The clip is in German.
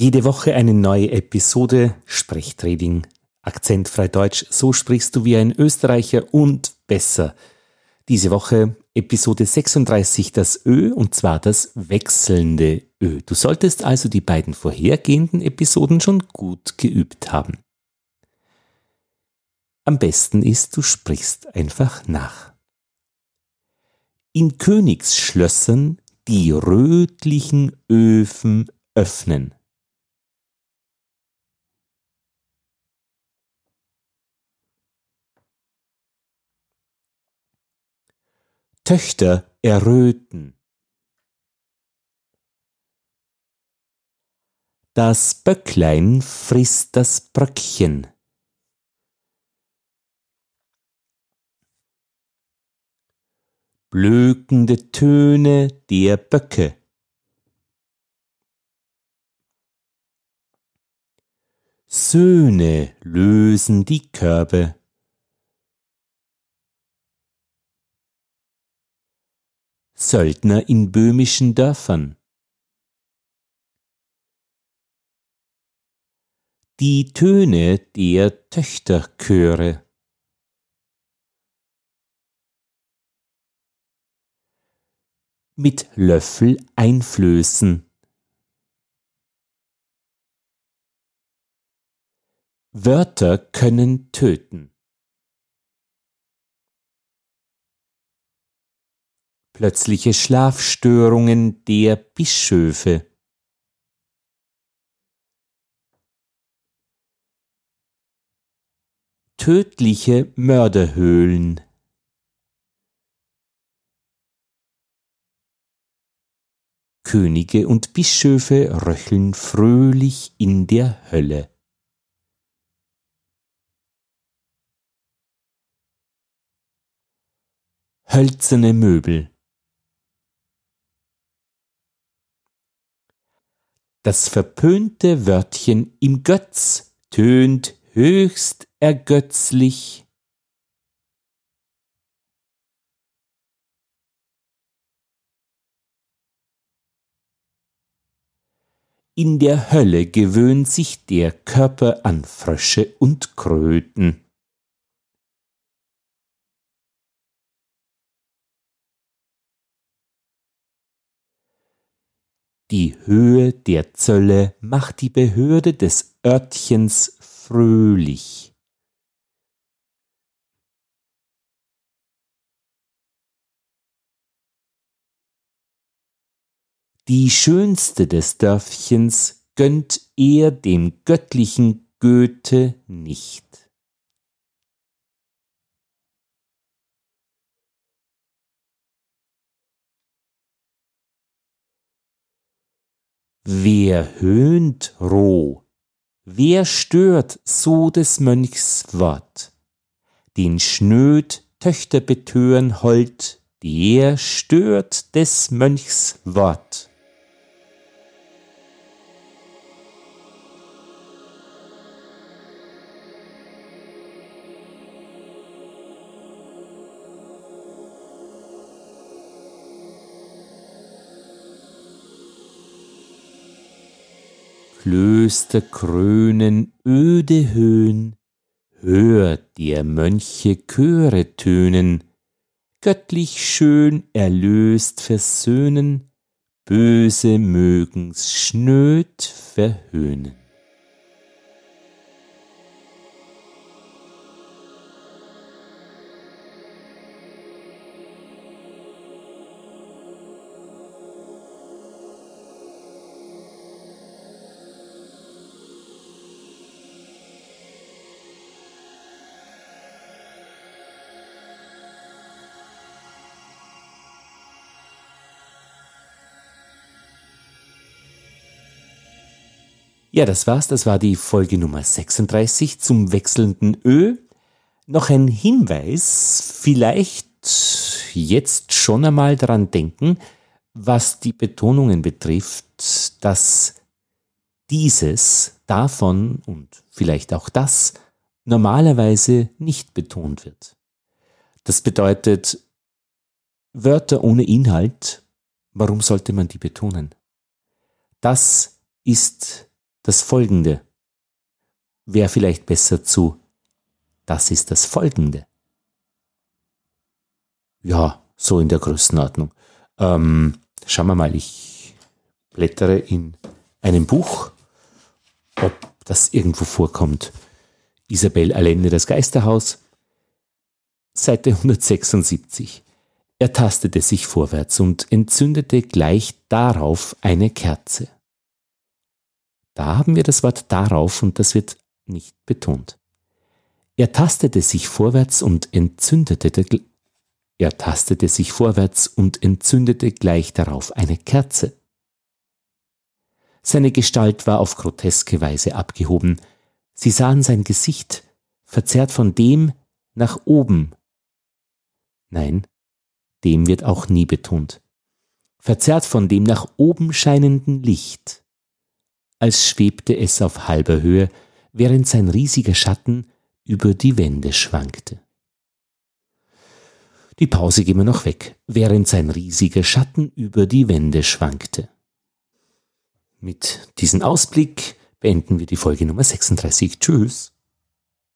Jede Woche eine neue Episode Sprechtraining. Akzentfrei Deutsch, so sprichst du wie ein Österreicher und besser. Diese Woche Episode 36 das Ö und zwar das wechselnde Ö. Du solltest also die beiden vorhergehenden Episoden schon gut geübt haben. Am besten ist, du sprichst einfach nach. In Königsschlössern die rötlichen Öfen öffnen. Töchter erröten. Das Böcklein frisst das Bröckchen. Blökende Töne der Böcke. Söhne lösen die Körbe. Söldner in böhmischen Dörfern. Die Töne der Töchterchöre. Mit Löffel einflößen. Wörter können töten. Plötzliche Schlafstörungen der Bischöfe. Tödliche Mörderhöhlen. Könige und Bischöfe röcheln fröhlich in der Hölle. Hölzerne Möbel Das verpönte Wörtchen im Götz tönt höchst ergötzlich. In der Hölle gewöhnt sich der Körper an Frösche und Kröten. Die Höhe der Zölle macht die Behörde des Örtchens fröhlich. Die schönste des Dörfchens gönnt er dem göttlichen Goethe nicht. Wer höhnt roh? Wer stört so des Mönchs Wort? Den schnöd Töchter betören hold, der stört des Mönchs Wort. Klöster krönen öde Höhen, hört der Mönche Chöre tönen, göttlich schön erlöst versöhnen, böse mögen's schnöd verhöhnen. Ja, das war's. Das war die Folge Nummer 36 zum wechselnden Ö. Noch ein Hinweis, vielleicht jetzt schon einmal daran denken, was die Betonungen betrifft, dass dieses, davon und vielleicht auch das normalerweise nicht betont wird. Das bedeutet, Wörter ohne Inhalt, warum sollte man die betonen? Das ist das Folgende. Wäre vielleicht besser zu das ist das Folgende. Ja, so in der Größenordnung. Ähm, schauen wir mal, ich blättere in einem Buch, ob das irgendwo vorkommt. Isabel Allende, das Geisterhaus, Seite 176. Er tastete sich vorwärts und entzündete gleich darauf eine Kerze. Da haben wir das Wort darauf und das wird nicht betont. Er tastete sich vorwärts und entzündete er tastete sich vorwärts und entzündete gleich darauf eine Kerze. Seine Gestalt war auf groteske Weise abgehoben. Sie sahen sein Gesicht, verzerrt von dem nach oben. Nein, dem wird auch nie betont. Verzerrt von dem nach oben scheinenden Licht, als schwebte es auf halber Höhe, während sein riesiger Schatten über die Wände schwankte. Die Pause gehen wir noch weg, während sein riesiger Schatten über die Wände schwankte. Mit diesem Ausblick beenden wir die Folge Nummer 36. Tschüss.